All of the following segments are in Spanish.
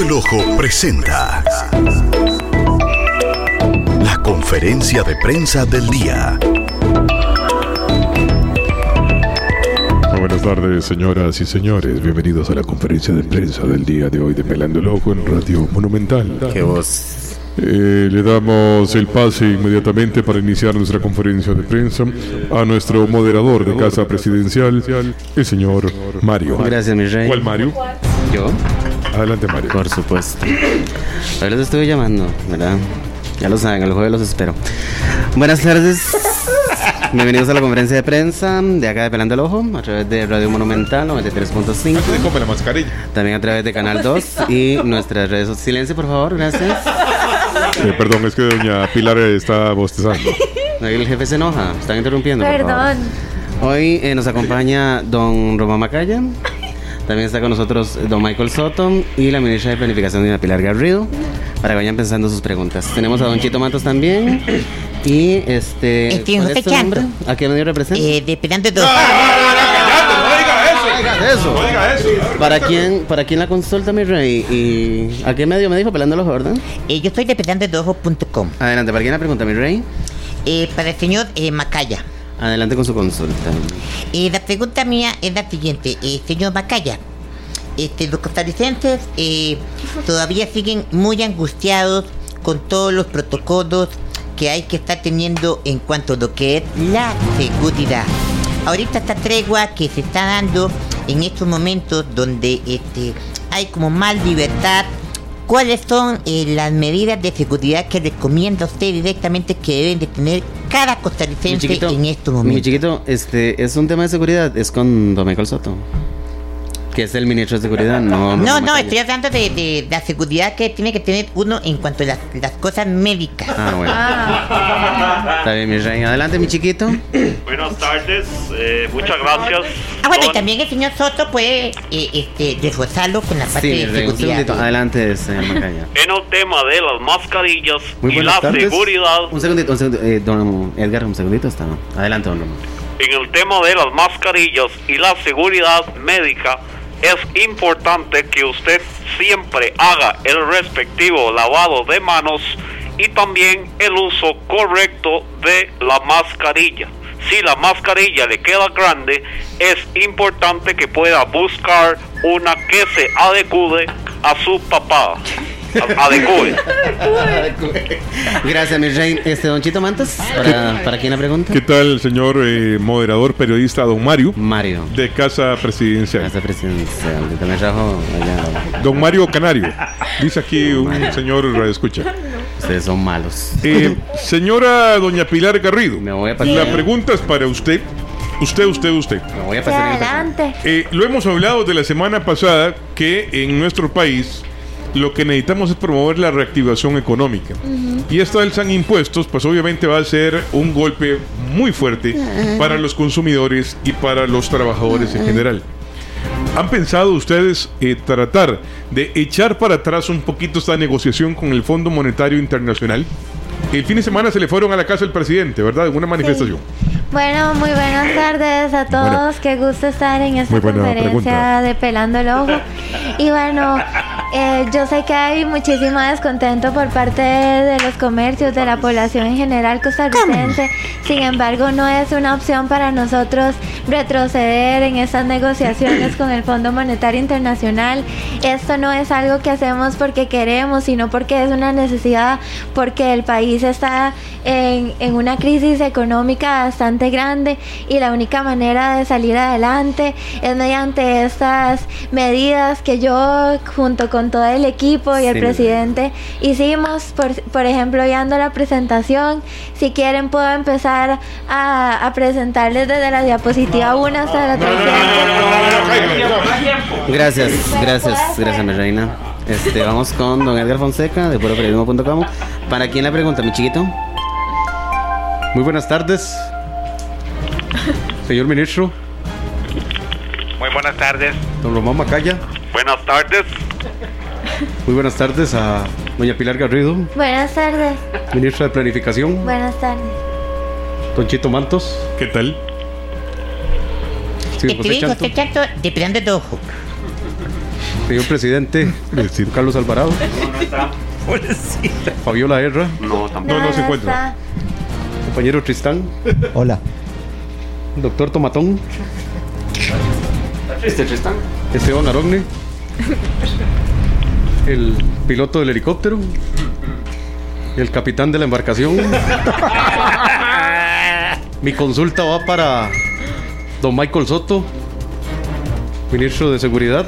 El Ojo presenta la conferencia de prensa del día. Buenas tardes, señoras y señores. Bienvenidos a la conferencia de prensa del día de hoy de Pelando el Ojo en Radio Monumental. Qué voz. Eh, le damos el pase inmediatamente para iniciar nuestra conferencia de prensa a nuestro moderador de Casa Presidencial, el señor Mario. Gracias, mi rey. ¿Cuál Mario? ¿Yo? Adelante, Mario. Por supuesto. Hoy los estuve llamando, ¿verdad? Ya lo saben, el jueves los espero. Buenas tardes. Bienvenidos a la conferencia de prensa de acá de Pelando el Ojo, a través de Radio Monumental 93.5. Come la mascarilla. También a través de Canal 2 y nuestras redes sociales. Silencio, por favor, gracias. Eh, perdón, es que doña Pilar está bostezando. Ahí el jefe se enoja, están interrumpiendo. por favor. Perdón. Hoy eh, nos acompaña don Román Macaya. También está con nosotros don Michael Soto y la ministra de Planificación, doña Pilar Garrido, para que vayan pensando sus preguntas. Tenemos a don Chito Matos también. Y este. Estoy ¿cuál es nombre? ¿A qué medio representa? Eh, de Pelando el Ojo. eso. ¿Para quién, ¿Para quién la consulta, mi rey? ¿Y a qué medio me dijo? Pelando los verdad? Eh, yo soy de pelandoelojo.com. Adelante, ¿para quién la pregunta, mi rey? Eh, para el señor eh, Macaya. Adelante con su consulta. Eh, la pregunta mía es la siguiente. Eh, señor Macaya, este, los costarricenses eh, todavía siguen muy angustiados con todos los protocolos que hay que estar teniendo en cuanto a lo que es la seguridad. Ahorita esta tregua que se está dando en estos momentos donde este, hay como más libertad, ¿cuáles son eh, las medidas de seguridad que recomienda usted directamente que deben de tener cada Mi costarricense chiquito, en estos mi momentos? chiquito, este, es un tema de seguridad, es con Michael Soto, que es el ministro de seguridad, no. No, no, estoy hablando de, de la seguridad que tiene que tener uno en cuanto a las, las cosas médicas. Ah, bueno. Está bien, mi rey. Adelante, mi chiquito. Buenas tardes, eh, muchas gracias. Ah, bueno, y también el señor Soto puede eh, este, reforzarlo con la parte Sí, de un seguridad. segundito. Adelante, señor Macaya. En el tema de las mascarillas Muy y la tardes. seguridad, Un segundito, un segundito. Eh, don Edgar, un segundito. Está. Adelante, don Román. en el tema de las mascarillas y la seguridad médica, es importante que usted siempre haga el respectivo lavado de manos y también el uso correcto de la mascarilla. Si la mascarilla le queda grande, es importante que pueda buscar una que se adecue a su papá. Adecue. Gracias, mi rey. Este, don Chito Mantas, ¿para, ¿para quién la pregunta? ¿Qué tal, señor eh, moderador periodista don Mario Mario. de Casa Presidencial? Casa presidencial. que También trajo allá. Don Mario Canario. Dice aquí un señor radio escucha. Ustedes son malos. Eh, señora doña Pilar Garrido, Me voy a pasar. la pregunta es para usted. Usted, usted, usted. Me voy a pasar adelante. Eh, lo hemos hablado de la semana pasada que en nuestro país lo que necesitamos es promover la reactivación económica. Y esta alza en impuestos, pues obviamente va a ser un golpe muy fuerte para los consumidores y para los trabajadores en general. ¿Han pensado ustedes eh, tratar de echar para atrás un poquito esta negociación con el Fondo Monetario Internacional? El fin de semana se le fueron a la casa del presidente, ¿verdad? En una manifestación. Bueno, muy buenas tardes a todos. Buena. Qué gusto estar en esta conferencia pregunta. de Pelando el Ojo. Y bueno, eh, yo sé que hay muchísimo descontento por parte de los comercios, de la población en general costarricense. Sin embargo, no es una opción para nosotros retroceder en estas negociaciones con el Fondo Monetario Internacional. Esto no es algo que hacemos porque queremos, sino porque es una necesidad, porque el país está en, en una crisis económica bastante grande y la única manera de salir adelante es mediante estas medidas que yo junto con todo el equipo y el Sí, presidente hicimos, por, por ejemplo, viendo la presentación, si quieren puedo empezar a, a presentarles desde la diapositiva 1 hasta la 300. Gracias, gracias, gracias, mi reina. Este, vamos con don Edgar Fonseca de puroperiodismo.com. ¿Para quién la pregunta, mi chiquito? Muy buenas tardes. Señor ministro, Muy buenas tardes. don Román Macaya. Buenas tardes. Muy buenas tardes a doña Pilar Garrido, Buenas tardes, ministra de Planificación. buenas tardes. Don Chito Mantos. ¿Qué tal? Sí, Te José digo, Chanto. De Pelando el Ojo. Señor presidente. Carlos Alvarado, Fabiola Herra, No, no se encuentra. compañero Tristán, Hola. doctor Tomatón, Triste, Tristan. Esteban Arogne, el piloto del helicóptero, el capitán de la embarcación. Mi consulta va para don Michael Soto, ministro de Seguridad.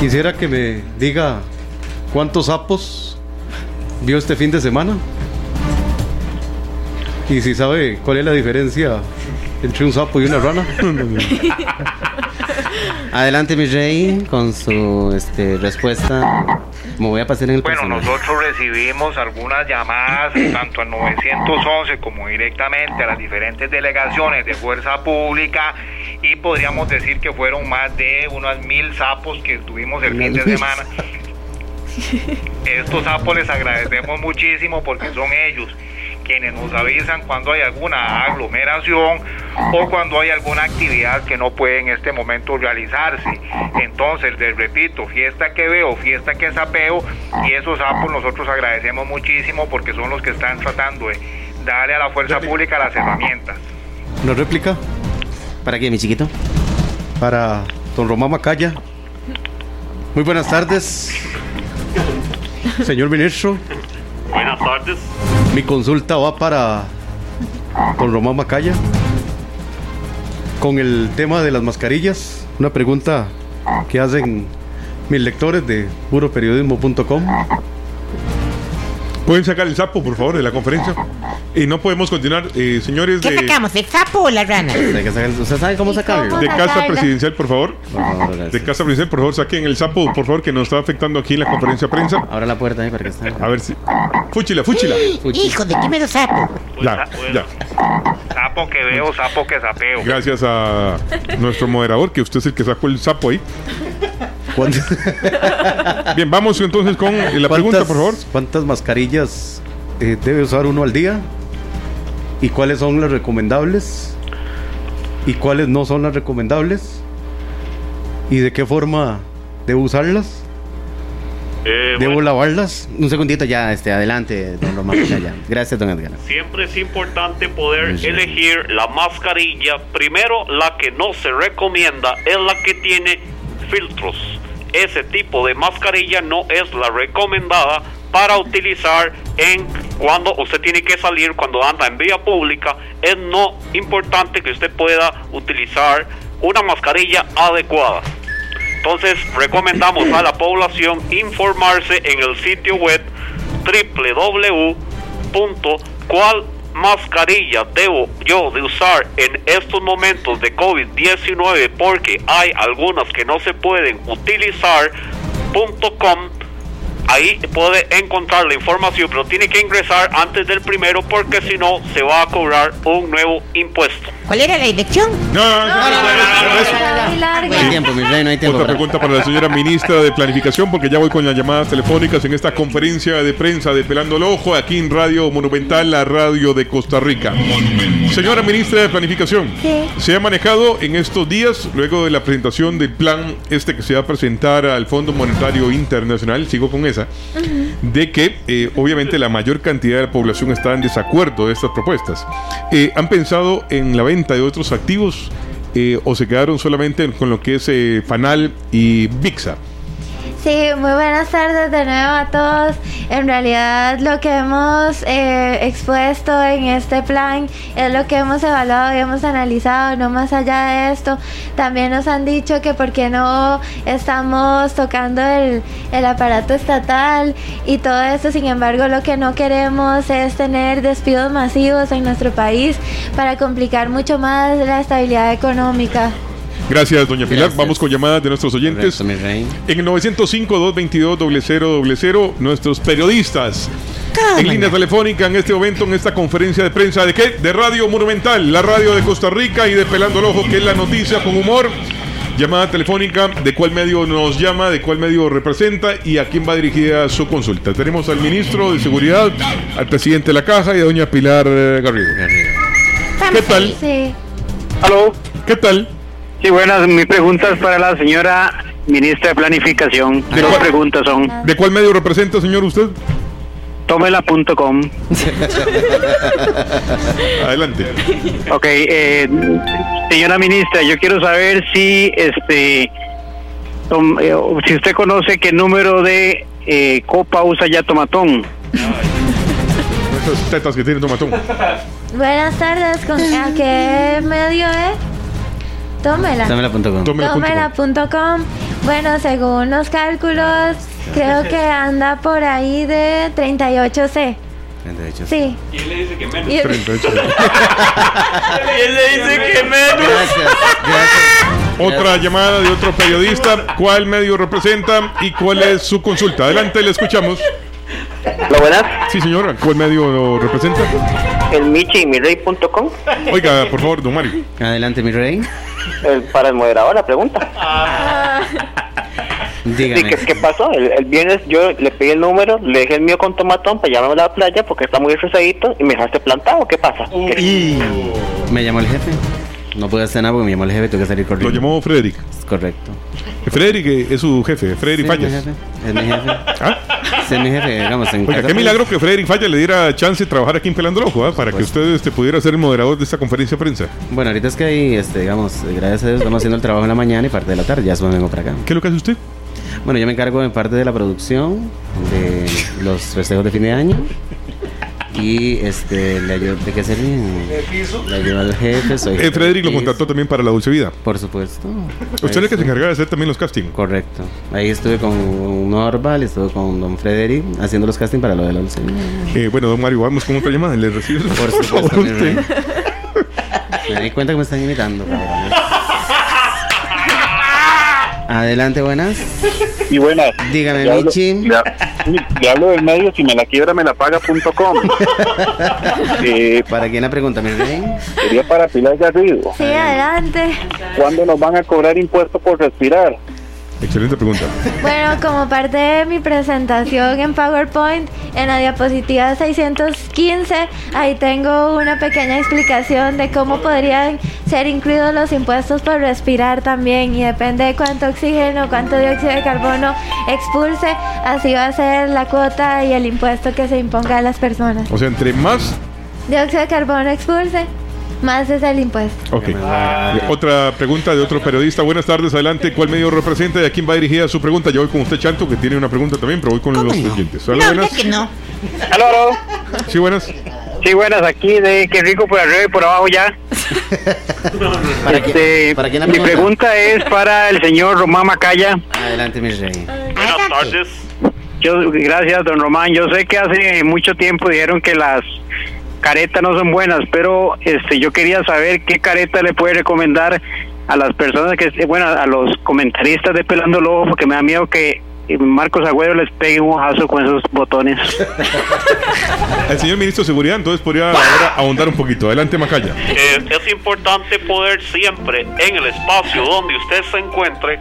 Quisiera que me diga cuántos sapos vio este fin de semana. Y si sabe cuál es la diferencia entre un sapo y una rana. Adelante, mi rey, con su este, respuesta. Me voy a pasar en el Bueno, nosotros recibimos algunas llamadas tanto al 911 como directamente a las diferentes delegaciones de Fuerza Pública y podríamos decir que fueron más de unos mil sapos que tuvimos el fin de semana. Estos sapos les agradecemos muchísimo porque son ellos quienes nos avisan cuando hay alguna aglomeración o cuando hay alguna actividad que no puede en este momento realizarse. Entonces, les repito, fiesta que veo, fiesta que sapeo y esos sapos nosotros agradecemos muchísimo porque son los que están tratando de darle a la fuerza pública las herramientas. Una réplica ¿Para qué, mi chiquito? para don Román Macaya. Muy buenas tardes, señor ministro. Buenas tardes. Mi consulta va para don Román Macaya. Con el tema de las mascarillas, una pregunta que hacen mis lectores de puroperiodismo.com. ¿Pueden sacar el sapo, por favor, de la conferencia? Y no podemos continuar, eh, señores ¿Qué de, sacamos, el sapo o la rana? Hay que sacar- ¿Usted sabe cómo ¿Y sacarlo? de Casa. Presidencial, por favor. De Casa Presidencial, por favor, saquen el sapo, por favor, que nos está afectando aquí en la conferencia de prensa. Abra la puerta ahí para que esté. A ver si. Fúchila, fúchila. Hijo de qué me lo sapo. Ya, ya. Sapo que veo, sapo que sapeo. Gracias a nuestro moderador, que usted es el que sacó el sapo ahí. ¿Cuántas, Bien, vamos entonces con la pregunta, por favor. ¿Cuántas mascarillas eh, debe usar uno al día? ¿Y cuáles son las recomendables? ¿Y cuáles no son las recomendables? ¿Y de qué forma debo usarlas? Eh, ¿Debo bueno, lavarlas? Un segundito ya, este, adelante, don Román. Ya, ya. Gracias, don Edgar. siempre es importante poder Sí. elegir la mascarilla. Primero, la que no se recomienda es la que tiene filtros. Ese tipo de mascarilla no es la recomendada para utilizar en cuando usted tiene que salir, cuando anda en vía pública. Es no importante que usted pueda utilizar una mascarilla adecuada. Entonces recomendamos a la población informarse en el sitio web www.cuál mascarilla debo yo de usar en estos momentos de COVID-19 porque hay algunas que no se pueden utilizar.com Ahí puede encontrar la información, pero tiene que ingresar antes del primero porque si no se va a cobrar un nuevo impuesto. ¿Cuál era la dirección? No, no, no, no, no, hay tiempo, mi rey, no hay tiempo. Otra pregunta para la señora ministra de Planificación, porque ya voy con las llamadas telefónicas en esta conferencia de prensa de Pelando el Ojo, aquí en Radio Monumental, la radio de Costa Rica. Señora ministra de Planificación, Sí. se ha manejado en estos días, luego de la presentación del plan este que se va a presentar al Fondo Monetario Internacional, sigo con esa, de que eh, obviamente la mayor cantidad de la población está en desacuerdo de estas propuestas. Eh, ¿Han pensado en la venta de otros activos eh, o se quedaron solamente con lo que es eh, Fanal y VIXA? Sí, muy buenas tardes de nuevo a todos. En realidad lo que hemos eh, expuesto en este plan es lo que hemos evaluado y hemos analizado, no más allá de esto. También nos han dicho que por qué no estamos tocando el, el aparato estatal y todo esto. Sin embargo, lo que no queremos es tener despidos masivos en nuestro país para complicar mucho más la estabilidad económica. Gracias, doña Pilar. Gracias. Vamos con llamadas de nuestros oyentes. Correcto. En el 905-222-0000, nuestros periodistas en línea telefónica en este momento, en esta conferencia de prensa de qué? De Radio Monumental, la radio de Costa Rica y de Pelando el Ojo, que es la noticia con humor. Llamada telefónica, de cuál medio nos llama, de cuál medio representa y a quién va dirigida su consulta. Tenemos al ministro de Seguridad, al presidente de la Caja y a doña Pilar Garrido. ¿Qué tal? Sí. Aló, ¿Qué tal? Sí, buenas. Mi pregunta es para la señora ministra de Planificación. ¿De Dos cuál? preguntas son, ¿De cuál medio representa, señor, usted? tómela.com. Adelante. Ok, eh, señora ministra, yo quiero saber si este tom- eh, si usted conoce qué número de eh, copa usa ya Tomatón. Esas tetas que tiene Tomatón. Buenas tardes, ¿con a qué medio es? Tómela. Tómela.com. Tómela.com. Bueno, según los cálculos, creo que anda por ahí de 38C. 38. Sí. ¿Quién le dice que menos? Y- 38. ¿Quién le dice que menos? Gracias, gracias. Otra llamada de otro periodista. ¿Cuál medio representa y cuál es su consulta? Adelante, le escuchamos. Lo buenas, Sí, señora. ¿Cuál medio representa? el michimirrey.com, Oiga, por favor, don Mario. Adelante, mi rey. El, para el moderador la pregunta. Dígame. ¿qué, qué pasó? El, el viernes yo le pedí el número, le dejé el mío con tomatón para llevarme a la playa porque está muy resadito y me dejaste plantado. ¿Qué pasa? ¿Qué- Me llamó el jefe. No pude hacer nada porque me llamó el jefe, tuve que salir Lo corriendo. llamó Frederick. Es correcto. Frederick eh, es su jefe, Frederick Sí, es mi Fallas. jefe. Es mi jefe. ¿Ah? Es mi jefe, digamos. En Oiga, qué pues, milagro que Frederick Fallas le diera chance de trabajar aquí en Pelando el Ojo, ¿ah? para que usted este, pudiera ser el moderador de esta conferencia de prensa. Bueno, ahorita es que ahí, este, digamos, eh, gracias a Dios, estamos haciendo el trabajo en la mañana y parte de la tarde, ya después vengo para acá. ¿Qué es lo que hace usted? Bueno, yo me encargo de parte de la producción de los festejos de fin de año. Y este, le ayudo, ¿de qué sería? Le ayudo al jefe, soy. Eh, Frederick lo contrató también para la Dulce Vida. Por supuesto. Usted es el que se encargaba de hacer también los castings. Correcto. Ahí estuve con Norval, estuve con Don Frederick haciendo los castings para lo de la Dulce Vida. Eh, bueno, don Mario, vamos con otra llamada. ¿Le recibe Por supuesto, mi rey. Me di cuenta que me están imitando. cabrones. Adelante, buenas. Y buenas. Dígame, Le hablo, Michi. le, le hablo del medio, si me la quiebra me la paga.com. eh, ¿Para quién la pregunta, mi rey? sería para Pilar Garrido. Sí, adelante. ¿Cuándo nos van a cobrar impuestos por respirar? Excelente pregunta. Bueno, como parte de mi presentación en PowerPoint, en la diapositiva 615, ahí tengo una pequeña explicación de cómo podrían ser incluidos los impuestos por respirar también y depende de cuánto oxígeno, cuánto dióxido de carbono expulse, así va a ser la cuota y el impuesto que se imponga a las personas. O sea, entre más. Dióxido de carbono expulse, más es el impuesto. Ok. Eh, Otra pregunta de otro periodista. Buenas tardes, adelante. ¿Cuál medio representa y a quién va dirigida su pregunta? Yo voy con usted, Chanto, que tiene una pregunta también, pero voy con los oyentes. Hola, No, buenas. que no. Aló, aló. Sí, buenas. Sí, buenas, aquí de qué rico por arriba y por abajo ya. ¿Para, Este, quién, ¿para quién la mi pregunta? pregunta es para el señor Román Macaya. Adelante, mi rey. Buenas tardes. Yo, gracias, don Román. Yo sé que hace mucho tiempo dijeron que las caretas no son buenas, pero este, yo quería saber qué careta le puede recomendar a las personas que, bueno, a los comentaristas de Pelando el Ojo, porque me da miedo que eh, Marcos Agüero les pegue un ojazo con esos botones. El señor ministro de Seguridad, entonces podría ahora ahondar un poquito. Adelante, Macaya. Eh, es importante poder siempre en el espacio donde usted se encuentre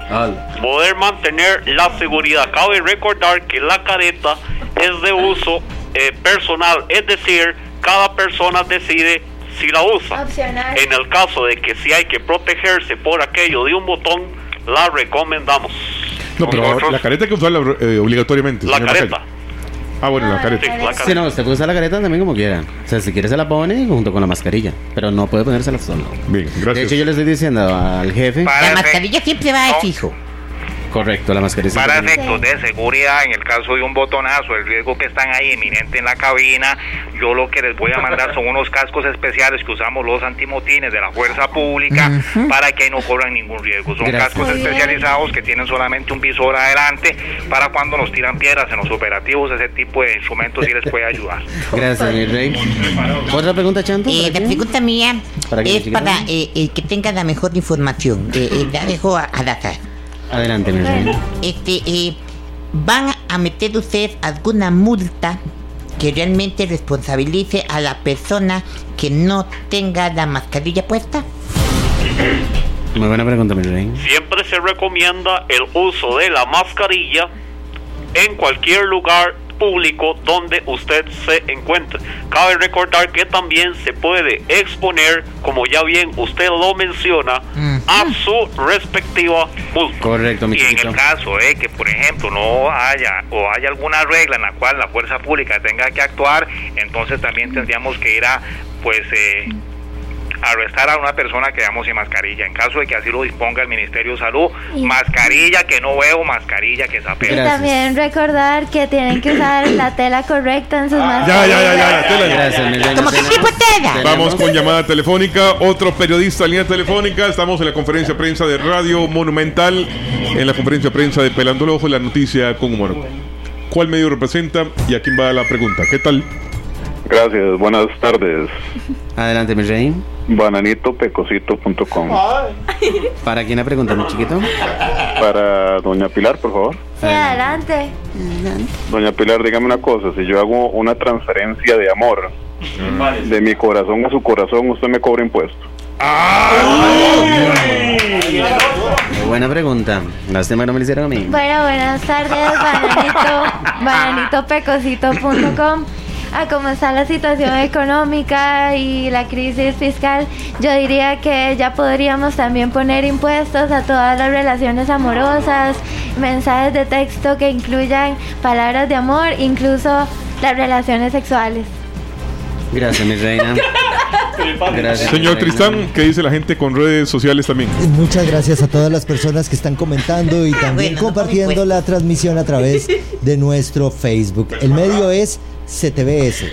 poder mantener la seguridad. Cabe recordar que la careta es de uso eh, personal, es decir, cada persona decide si la usa. Opcional. En el caso de que si hay que protegerse por aquello de un botón, la recomendamos. No, pero Nosotros- la careta hay que usarla eh, obligatoriamente. La careta. Ah, bueno, la careta. Sí, la Sí, careta. no, usted puede usar la careta también como quiera. O sea, si quiere se la pone junto con la mascarilla. Pero no puede ponérsela solo. Bien, De gracias. hecho, yo le estoy diciendo al jefe. La mascarilla siempre va de fijo. Correcto, la mascarilla. Para efectos de seguridad, en el caso de un botonazo, el riesgo que están ahí eminente en la cabina, yo lo que les voy a mandar son unos cascos especiales que usamos los antimotines de la fuerza pública para que ahí no corran ningún riesgo. Son Gracias. cascos especializados que tienen solamente un visor adelante para cuando nos tiran piedras en los operativos, ese tipo de instrumentos sí les puede ayudar. Gracias, mi rey. ¿Otra pregunta, Chanto? Eh, ¿Para la quién? pregunta mía ¿Para quién, es para eh, que tenga la mejor información. Eh, eh, la dejo a- al azar. Adelante, mi rey. Este, eh, ¿Van a meter ustedes alguna multa que realmente responsabilice a la persona que no tenga la mascarilla puesta? Muy buena pregunta, mi rey. Siempre se recomienda el uso de la mascarilla en cualquier lugar público donde usted se encuentre. Cabe recordar que también se puede exponer, como ya bien usted lo menciona, a su respectiva multa. Correcto, mi Y en el caso de que, por ejemplo, no haya o haya alguna regla en la cual la fuerza pública tenga que actuar, entonces también tendríamos que ir a, pues, eh, arrestar a una persona que vamos sin mascarilla. En caso de que así lo disponga el Ministerio de Salud, Y- mascarilla que no veo, mascarilla que Y sapeo. Gracias. también recordar que tienen que usar la tela correcta en sus Ya, mascarillas. ya, ya, ya, la tela ya. Gracias, mi reina. ¿Cómo que Tenemos- tipo tela? Vamos con llamada telefónica. Otro periodista en línea telefónica. Estamos en la conferencia de prensa de Radio Monumental. En la conferencia de prensa de Pelando el Ojo, la noticia con humor. ¿Cuál medio representa y a quién va la pregunta? ¿Qué tal? Gracias, buenas tardes. Adelante, mi rey. Bananitopecosito.com. ¿Para quién la pregunta, mi chiquito? Para doña Pilar, por favor. Sí, adelante. Doña Pilar, dígame una cosa. Si yo hago una transferencia de amor de mi corazón a su corazón, usted me cobra impuesto. Buena pregunta. Lástima que no me la hicieron a mí. Bueno, buenas tardes, bananito, bananitopecosito.com. A cómo está la situación económica y la crisis fiscal, yo diría que ya podríamos también poner impuestos a todas las relaciones amorosas, mensajes de texto que incluyan palabras de amor, incluso las relaciones sexuales. Gracias, mi reina. Gracias. Señor. Tristán, ¿qué dice la gente con redes sociales también? Muchas gracias a todas las personas que están comentando y también bueno, compartiendo no la transmisión a través de nuestro Facebook. El medio es CTVS.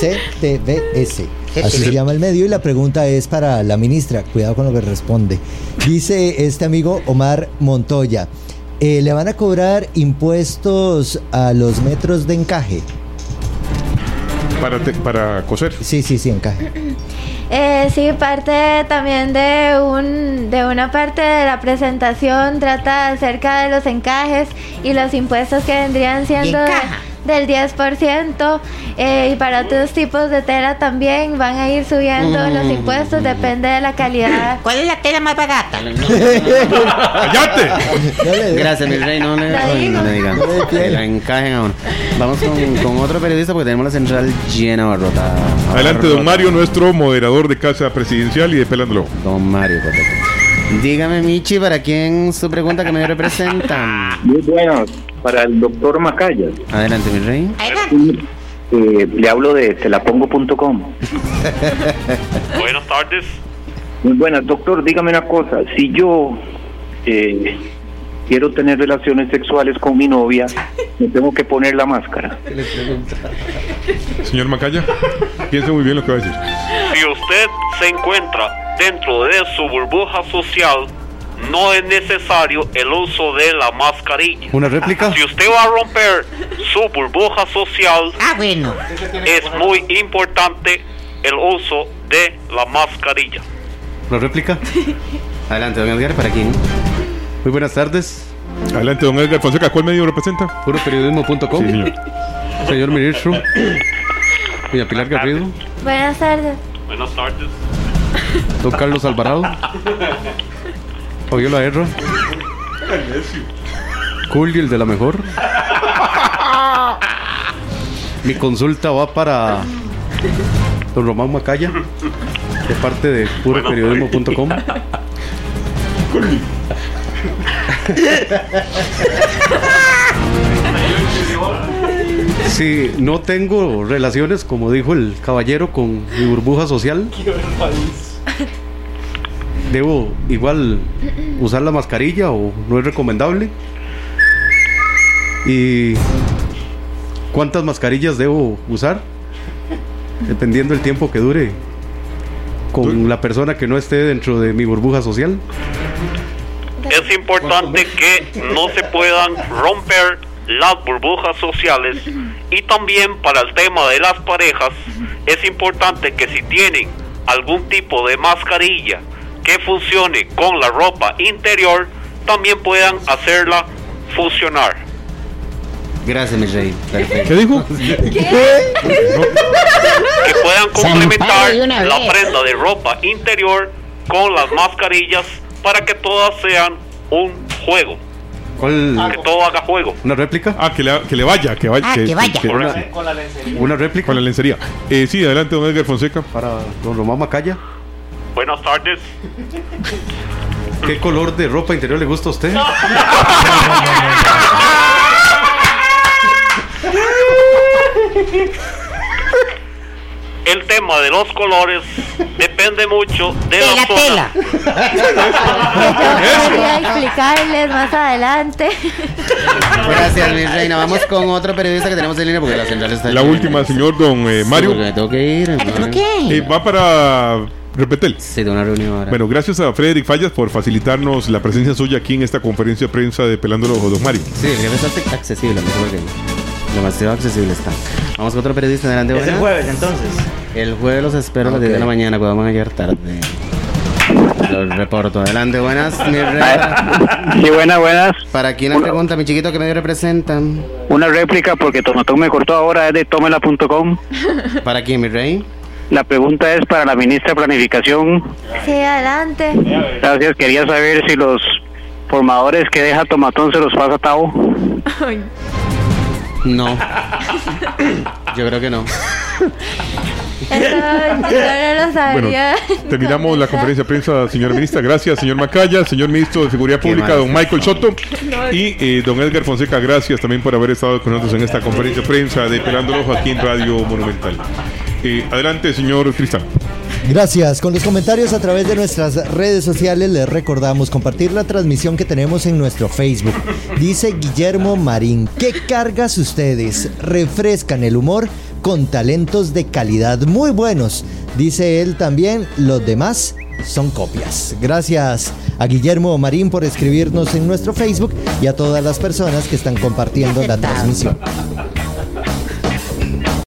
CTVS. Así se llama el medio y la pregunta es para la ministra. Cuidado con lo que responde. Dice este amigo Omar Montoya. eh, ¿Le van a cobrar impuestos a los metros de encaje? Para, te- para coser. Sí, sí, sí, encaje. Eh, sí, parte también de un de una parte de la presentación trata acerca de los encajes y los impuestos que vendrían siendo encaja? Del 10% eh, y para otros tipos de tela también van a ir subiendo los impuestos, depende de la calidad. ¿Cuál es la tela más barata? ¡Cállate! Gracias, mi rey. No le, no le digan. La encajen a uno. Vamos con, con otro periodista porque tenemos la central llena abarrotada. Adelante, don. Mario, nuestro moderador de Casa Presidencial y de Pelando el Ojo. Don Mario, correcto. Dígame, Michi, ¿para quién su pregunta que me representa? Muy buenas, para el doctor Macaya. Adelante, mi rey. Adelante. Eh, le hablo de telapongo.com. Buenas tardes. Muy buenas, doctor, dígame una cosa. Si yo eh, quiero tener relaciones sexuales con mi novia, me tengo que poner la máscara. Señor Macaya, piense muy bien lo que va a decir. Si usted se encuentra dentro de su burbuja social, no es necesario el uso de la mascarilla. ¿Una réplica? Si usted va a romper su burbuja social, Ah, bueno. es muy importante el uso de la mascarilla. ¿Una réplica? Adelante, don Edgar, ¿para quién? Muy buenas tardes. Adelante, don Edgar Fonseca, ¿cuál medio representa? Puroperiodismo.com. Sí, señor. Señor ministro. Doña Pilar Garrido. Buenas tardes. Buenas tardes. Don Carlos Alvarado. Fabiola Erra. Julio, el de la mejor. Mi consulta va para don Román Macaya, de parte de puroperiodismo.com. Si no tengo relaciones, como dijo el caballero, con mi burbuja social, ¿debo igual usar la mascarilla o no es recomendable? ¿Y cuántas mascarillas debo usar? Dependiendo del tiempo que dure con la persona que no esté dentro de mi burbuja social. Es importante que no se puedan romper las burbujas sociales y también para el tema de las parejas es importante que si tienen algún tipo de mascarilla que funcione con la ropa interior también puedan hacerla funcionar. Gracias, mi rey. Perfecto. ¿Qué dijo? que puedan complementar la prenda de ropa interior con las mascarillas para que todas sean un juego. ¿Cuál? Que todo haga juego. ¿Una réplica? Ah, que le, que le vaya, que vaya. Ah, que vaya. una, ¿Una réplica? con la lencería. Eh, sí, adelante, don Edgar Fonseca. Para don Román Macaya. Buenas tardes. ¿Qué color de ropa interior le gusta a usted? El tema de los colores depende mucho de, De la, tela. Yo quería explicarles más adelante. Gracias, mi reina. Vamos con otro periodista que tenemos en línea porque la central está La última, señor don eh, Sí, Mario. me tengo que ir. ¿Por ¿no? qué? Eh, va para Repetel. Sí, de una reunión ahora. Bueno, gracias a Frederick Fallas por facilitarnos la presencia suya aquí en esta conferencia de prensa de Pelando los Ojos, don Mario. Sí, el está accesible, mejor que demasiado accesible está. Vamos con otro periodista adelante. Es el jueves, entonces. El jueves los espero a las 10 de la mañana, cuando van a llegar tarde. Los reporto. Adelante, buenas, mi rey. Sí, buenas, buenas. Para quién la pregunta, mi chiquito, que medio representan. Una réplica porque Tomatón me cortó ahora, es de tómela.com. ¿Para quién, mi rey? La pregunta es para la ministra de Planificación. Sí, adelante. Gracias, quería saber si los formadores que deja Tomatón se los pasa a Tavo. No. Yo creo que no. Eso yo no lo sabía. Bueno, terminamos la conferencia de prensa, señora ministra. Gracias, señor Macaya, señor ministro de Seguridad Pública, don Michael Soto. Y eh, don Edgar Fonseca, gracias también por haber estado con nosotros en esta conferencia de prensa de Pelando el Ojo aquí en Radio Monumental. Eh, adelante, señor Cristian. Gracias. Con los comentarios a través de nuestras redes sociales les recordamos compartir la transmisión que tenemos en nuestro Facebook. Dice Guillermo Marín, ¿qué cargas ustedes? Refrescan el humor con talentos de calidad muy buenos. Dice él también, los demás son copias. Gracias a Guillermo Marín por escribirnos en nuestro Facebook y a todas las personas que están compartiendo la transmisión.